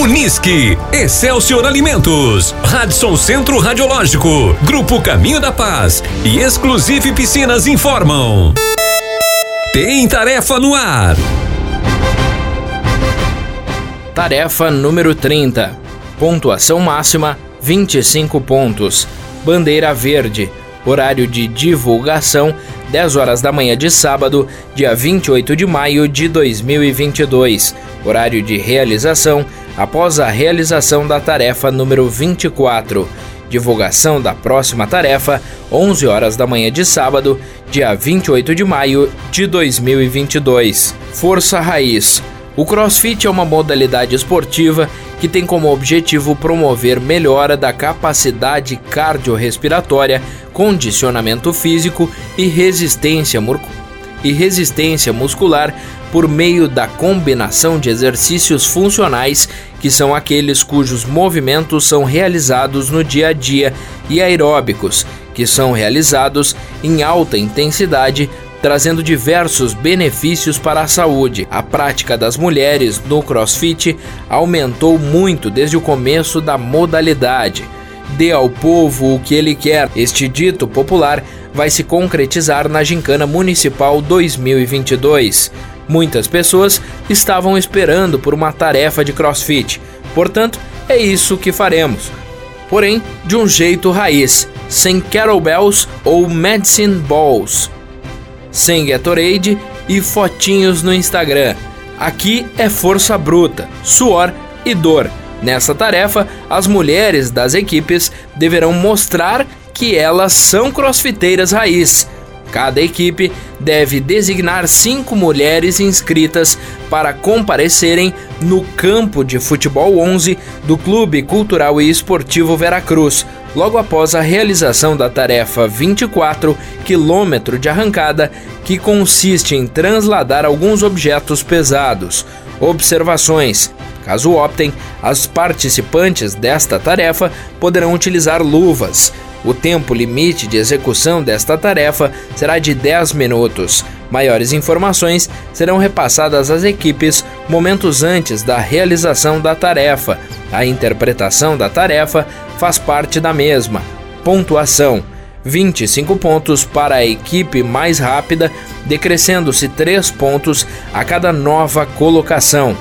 Unisque, Excelsior Alimentos, Radisson Centro Radiológico, Grupo Caminho da Paz e Exclusive Piscinas informam. Tem tarefa no ar. Tarefa número 30. Pontuação máxima 25 pontos. Bandeira verde. Horário de divulgação 10 horas da manhã de sábado, dia 28 de maio de 2022. Horário de realização após a realização da tarefa número 24. Divulgação da próxima tarefa, 11 horas da manhã de sábado, dia 28 de maio de 2022. Força Raiz. O CrossFit é uma modalidade esportiva que tem como objetivo promover melhora da capacidade cardiorrespiratória, condicionamento físico e resistência, e resistência muscular por meio da combinação de exercícios funcionais, que são aqueles cujos movimentos são realizados no dia a dia, e aeróbicos, que são realizados em alta intensidade, trazendo diversos benefícios para a saúde. A prática das mulheres no CrossFit aumentou muito desde o começo da modalidade. Dê ao povo o que ele quer. Este dito popular vai se concretizar na Gincana Municipal 2022. Muitas pessoas estavam esperando por uma tarefa de crossfit, portanto, é isso que faremos. Porém, de um jeito raiz, sem kettlebells ou medicine balls, sem Gatorade e fotinhos no Instagram. Aqui é força bruta, suor e dor. Nessa tarefa, as mulheres das equipes deverão mostrar que elas são crossfiteiras raiz Cada equipe deve designar cinco mulheres inscritas para comparecerem no campo de futebol 11 do Clube Cultural e Esportivo Veracruz, logo após a realização da tarefa 24 quilômetro de arrancada, que consiste em transladar alguns objetos pesados. Observações: Caso optem, as participantes desta tarefa poderão utilizar luvas. O tempo limite de execução desta tarefa será de 10 minutos. Maiores informações serão repassadas às equipes momentos antes da realização da tarefa. A interpretação da tarefa faz parte da mesma. Pontuação: 25 pontos para a equipe mais rápida, decrescendo-se 3 pontos a cada nova colocação.